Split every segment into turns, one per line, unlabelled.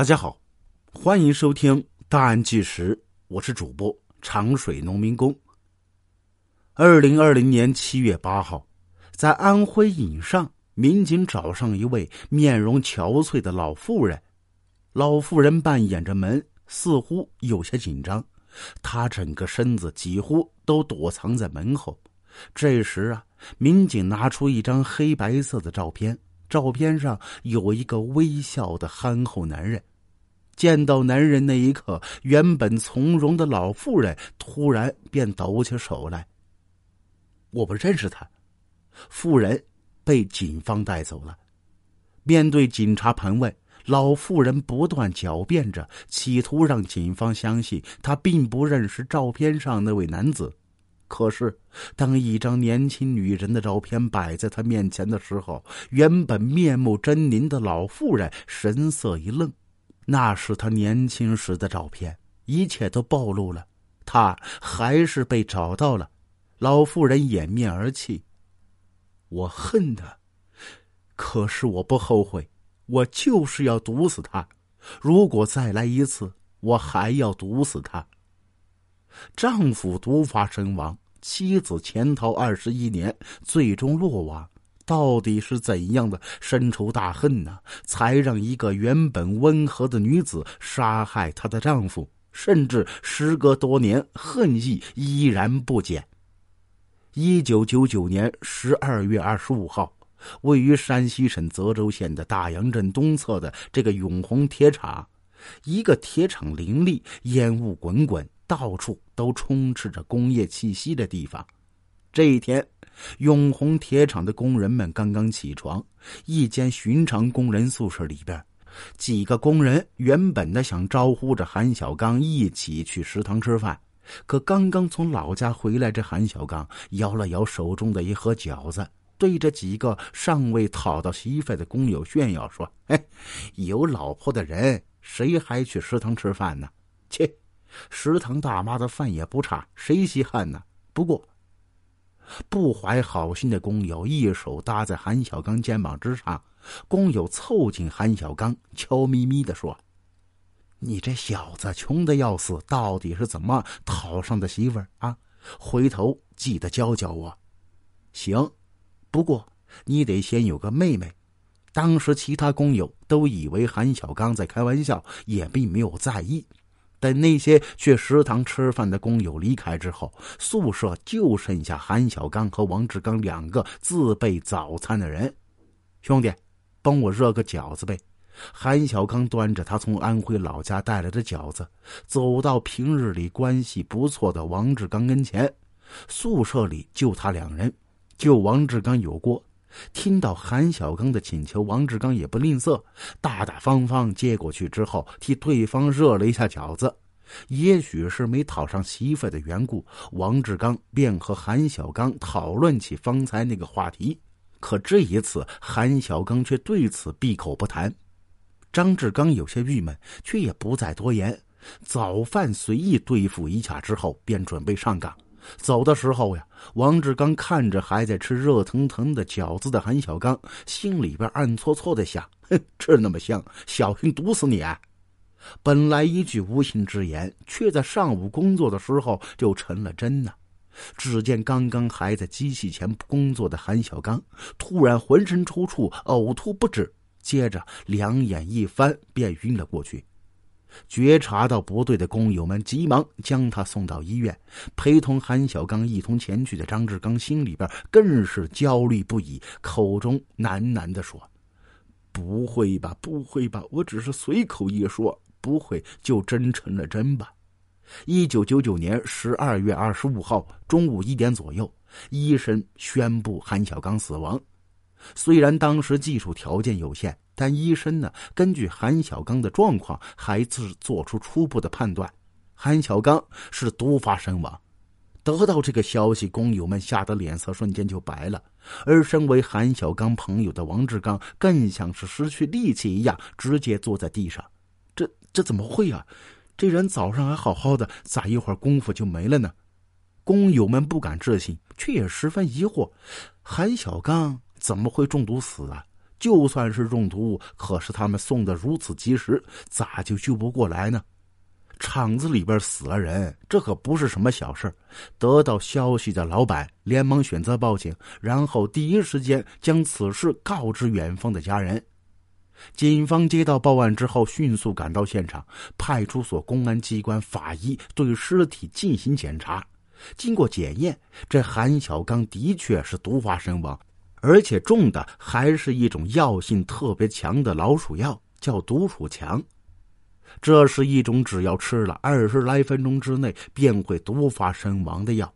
大家好，欢迎收听《大案纪实》，我是主播长水农民工。二零二零年七月八号，在安徽颍上，民警找上一位面容憔悴的老妇人。老妇人半掩着门，似乎有些紧张，她整个身子几乎都躲藏在门后。这时啊，民警拿出一张黑白色的照片。照片上有一个微笑的憨厚男人，见到男人那一刻，原本从容的老妇人突然便抖起手来。我不认识他。妇人被警方带走了。面对警察盘问，老妇人不断狡辩着，企图让警方相信她并不认识照片上那位男子。可是，当一张年轻女人的照片摆在他面前的时候，原本面目狰狞的老妇人神色一愣。那是他年轻时的照片，一切都暴露了。他还是被找到了。老妇人掩面而泣：“我恨他，可是我不后悔。我就是要毒死他。如果再来一次，我还要毒死他。”丈夫毒发身亡，妻子潜逃二十一年，最终落网。到底是怎样的深仇大恨呢？才让一个原本温和的女子杀害她的丈夫，甚至时隔多年，恨意依然不减。一九九九年十二月二十五号，位于山西省泽州县的大杨镇东侧的这个永红铁厂，一个铁厂林立，烟雾滚滚。到处都充斥着工业气息的地方。这一天，永红铁厂的工人们刚刚起床，一间寻常工人宿舍里边，几个工人原本的想招呼着韩小刚一起去食堂吃饭，可刚刚从老家回来，这韩小刚摇了摇手中的一盒饺子，对着几个尚未讨到媳妇的工友炫耀说：“哎，有老婆的人谁还去食堂吃饭呢？切！”食堂大妈的饭也不差，谁稀罕呢？不过，不怀好心的工友一手搭在韩小刚肩膀之上，工友凑近韩小刚，悄咪咪的说：“你这小子穷的要死，到底是怎么讨上的媳妇儿啊？回头记得教教我。”行，不过你得先有个妹妹。当时其他工友都以为韩小刚在开玩笑，也并没有在意。等那些去食堂吃饭的工友离开之后，宿舍就剩下韩小刚和王志刚两个自备早餐的人。兄弟，帮我热个饺子呗！韩小刚端着他从安徽老家带来的饺子，走到平日里关系不错的王志刚跟前。宿舍里就他两人，就王志刚有锅。听到韩小刚的请求，王志刚也不吝啬，大大方方接过去之后，替对方热了一下饺子。也许是没讨上媳妇的缘故，王志刚便和韩小刚讨论起方才那个话题。可这一次，韩小刚却对此闭口不谈。张志刚有些郁闷，却也不再多言。早饭随意对付一下之后，便准备上岗。走的时候呀，王志刚看着还在吃热腾腾的饺子的韩小刚，心里边暗搓搓的想：哼，吃那么香，小心毒死你！啊！本来一句无心之言，却在上午工作的时候就成了真呢。只见刚刚还在机器前工作的韩小刚，突然浑身抽搐，呕吐不止，接着两眼一翻，便晕了过去。觉察到不对的工友们急忙将他送到医院，陪同韩小刚一同前去的张志刚心里边更是焦虑不已，口中喃喃的说：“不会吧，不会吧，我只是随口一说，不会就真成了真吧？”一九九九年十二月二十五号中午一点左右，医生宣布韩小刚死亡。虽然当时技术条件有限。但医生呢，根据韩小刚的状况，还是做出初步的判断：韩小刚是毒发身亡。得到这个消息，工友们吓得脸色瞬间就白了。而身为韩小刚朋友的王志刚，更像是失去力气一样，直接坐在地上。这这怎么会啊？这人早上还好好的，咋一会儿功夫就没了呢？工友们不敢置信，却也十分疑惑：韩小刚怎么会中毒死啊？就算是中毒，可是他们送的如此及时，咋就救不过来呢？厂子里边死了人，这可不是什么小事得到消息的老板连忙选择报警，然后第一时间将此事告知远方的家人。警方接到报案之后，迅速赶到现场，派出所、公安机关、法医对尸体进行检查。经过检验，这韩小刚的确是毒发身亡。而且中的还是一种药性特别强的老鼠药，叫毒鼠强。这是一种只要吃了二十来分钟之内便会毒发身亡的药。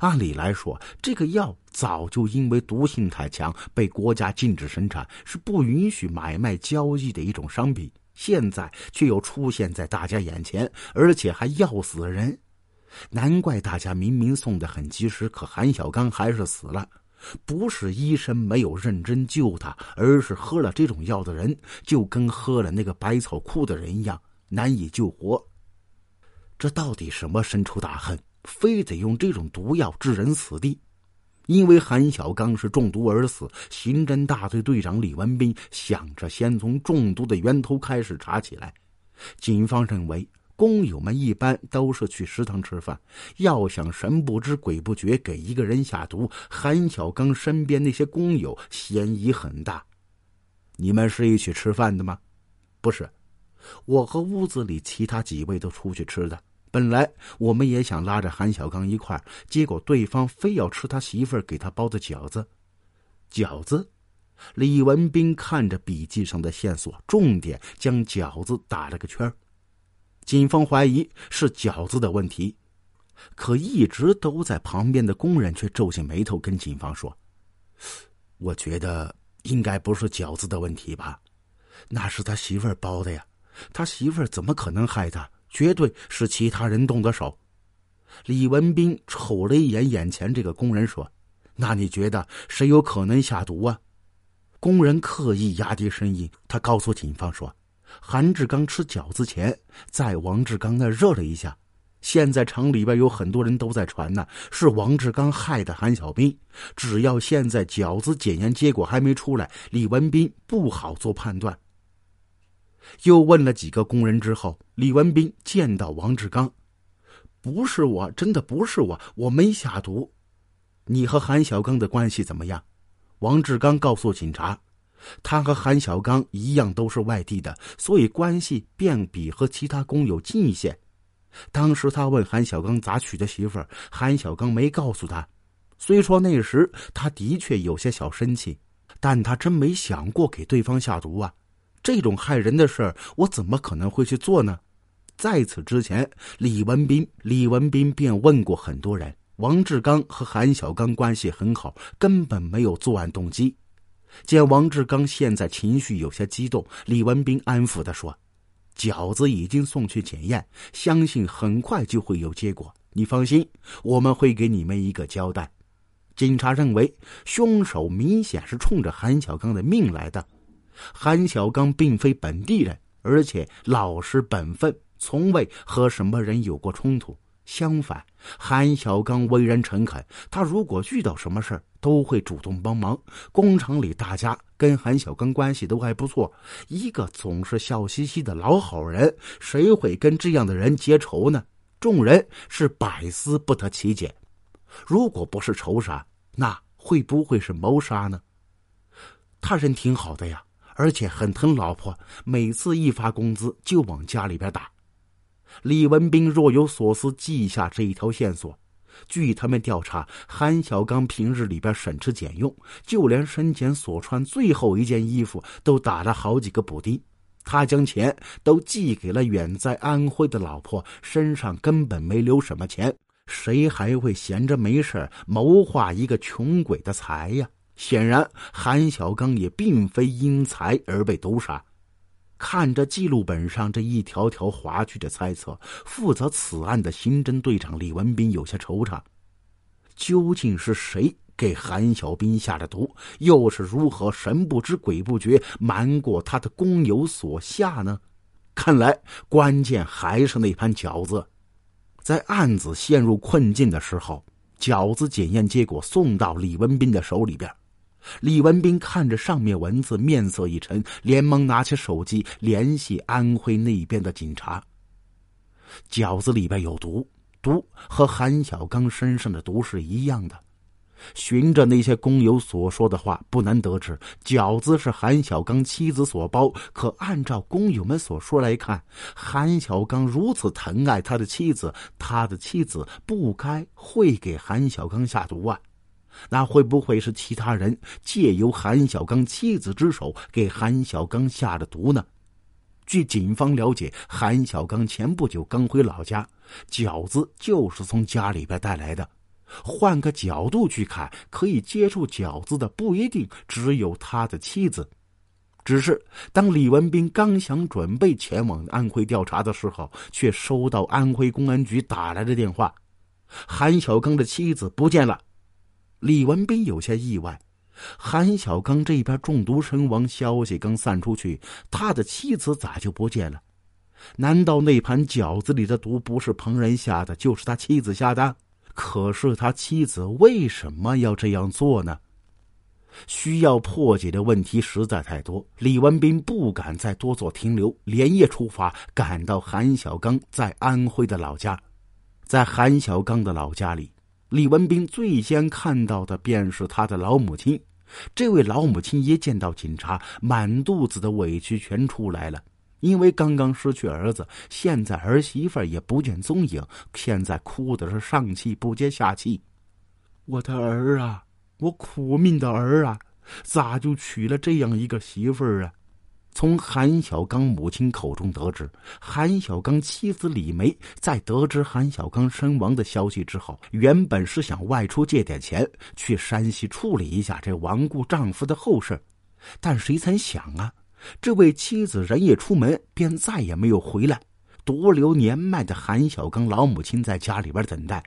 按理来说，这个药早就因为毒性太强被国家禁止生产，是不允许买卖交易的一种商品。现在却又出现在大家眼前，而且还要死人，难怪大家明明送的很及时，可韩小刚还是死了。不是医生没有认真救他，而是喝了这种药的人就跟喝了那个百草枯的人一样难以救活。这到底什么深仇大恨，非得用这种毒药置人死地？因为韩小刚是中毒而死，刑侦大队队长李文斌想着先从中毒的源头开始查起来。警方认为。工友们一般都是去食堂吃饭，要想神不知鬼不觉给一个人下毒，韩小刚身边那些工友嫌疑很大。你们是一起吃饭的吗？不是，我和屋子里其他几位都出去吃的。本来我们也想拉着韩小刚一块结果对方非要吃他媳妇儿给他包的饺子。饺子？李文斌看着笔记上的线索，重点将饺子打了个圈儿。警方怀疑是饺子的问题，可一直都在旁边的工人却皱起眉头，跟警方说：“我觉得应该不是饺子的问题吧？那是他媳妇儿包的呀，他媳妇儿怎么可能害他？绝对是其他人动的手。”李文斌瞅了一眼眼前这个工人，说：“那你觉得谁有可能下毒啊？”工人刻意压低声音，他告诉警方说。韩志刚吃饺子前，在王志刚那热了一下。现在厂里边有很多人都在传呢，是王志刚害的韩小兵。只要现在饺子检验结果还没出来，李文斌不好做判断。又问了几个工人之后，李文斌见到王志刚，不是我，真的不是我，我没下毒。你和韩小刚的关系怎么样？王志刚告诉警察。他和韩小刚一样都是外地的，所以关系便比和其他工友近一些。当时他问韩小刚咋娶的媳妇儿，韩小刚没告诉他。虽说那时他的确有些小生气，但他真没想过给对方下毒啊！这种害人的事儿，我怎么可能会去做呢？在此之前，李文斌李文斌便问过很多人，王志刚和韩小刚关系很好，根本没有作案动机。见王志刚现在情绪有些激动，李文斌安抚的说：“饺子已经送去检验，相信很快就会有结果。你放心，我们会给你们一个交代。”警察认为凶手明显是冲着韩小刚的命来的。韩小刚并非本地人，而且老实本分，从未和什么人有过冲突。相反，韩小刚为人诚恳，他如果遇到什么事，都会主动帮忙。工厂里大家跟韩小刚关系都还不错，一个总是笑嘻嘻的老好人，谁会跟这样的人结仇呢？众人是百思不得其解。如果不是仇杀，那会不会是谋杀呢？他人挺好的呀，而且很疼老婆，每次一发工资就往家里边打。李文斌若有所思，记下这一条线索。据他们调查，韩小刚平日里边省吃俭用，就连生前所穿最后一件衣服都打了好几个补丁。他将钱都寄给了远在安徽的老婆，身上根本没留什么钱。谁还会闲着没事谋划一个穷鬼的财呀？显然，韩小刚也并非因财而被毒杀。看着记录本上这一条条划去的猜测，负责此案的刑侦队长李文斌有些惆怅。究竟是谁给韩小兵下的毒？又是如何神不知鬼不觉瞒过他的工友所下呢？看来关键还是那盘饺子。在案子陷入困境的时候，饺子检验结果送到李文斌的手里边。李文斌看着上面文字，面色一沉，连忙拿起手机联系安徽那边的警察。饺子里边有毒，毒和韩小刚身上的毒是一样的。循着那些工友所说的话，不难得知饺子是韩小刚妻子所包。可按照工友们所说来看，韩小刚如此疼爱他的妻子，他的妻子不该会给韩小刚下毒啊。那会不会是其他人借由韩小刚妻子之手给韩小刚下的毒呢？据警方了解，韩小刚前不久刚回老家，饺子就是从家里边带来的。换个角度去看，可以接触饺子的不一定只有他的妻子。只是当李文斌刚想准备前往安徽调查的时候，却收到安徽公安局打来的电话：韩小刚的妻子不见了。李文斌有些意外，韩小刚这边中毒身亡，消息刚散出去，他的妻子咋就不见了？难道那盘饺子里的毒不是旁人下的，就是他妻子下的？可是他妻子为什么要这样做呢？需要破解的问题实在太多，李文斌不敢再多做停留，连夜出发，赶到韩小刚在安徽的老家。在韩小刚的老家里。李文斌最先看到的便是他的老母亲，这位老母亲一见到警察，满肚子的委屈全出来了。因为刚刚失去儿子，现在儿媳妇也不见踪影，现在哭的是上气不接下气。我的儿啊，我苦命的儿啊，咋就娶了这样一个媳妇儿啊？从韩小刚母亲口中得知，韩小刚妻子李梅在得知韩小刚身亡的消息之后，原本是想外出借点钱去山西处理一下这亡故丈夫的后事，但谁曾想啊，这位妻子人一出门便再也没有回来，独留年迈的韩小刚老母亲在家里边等待。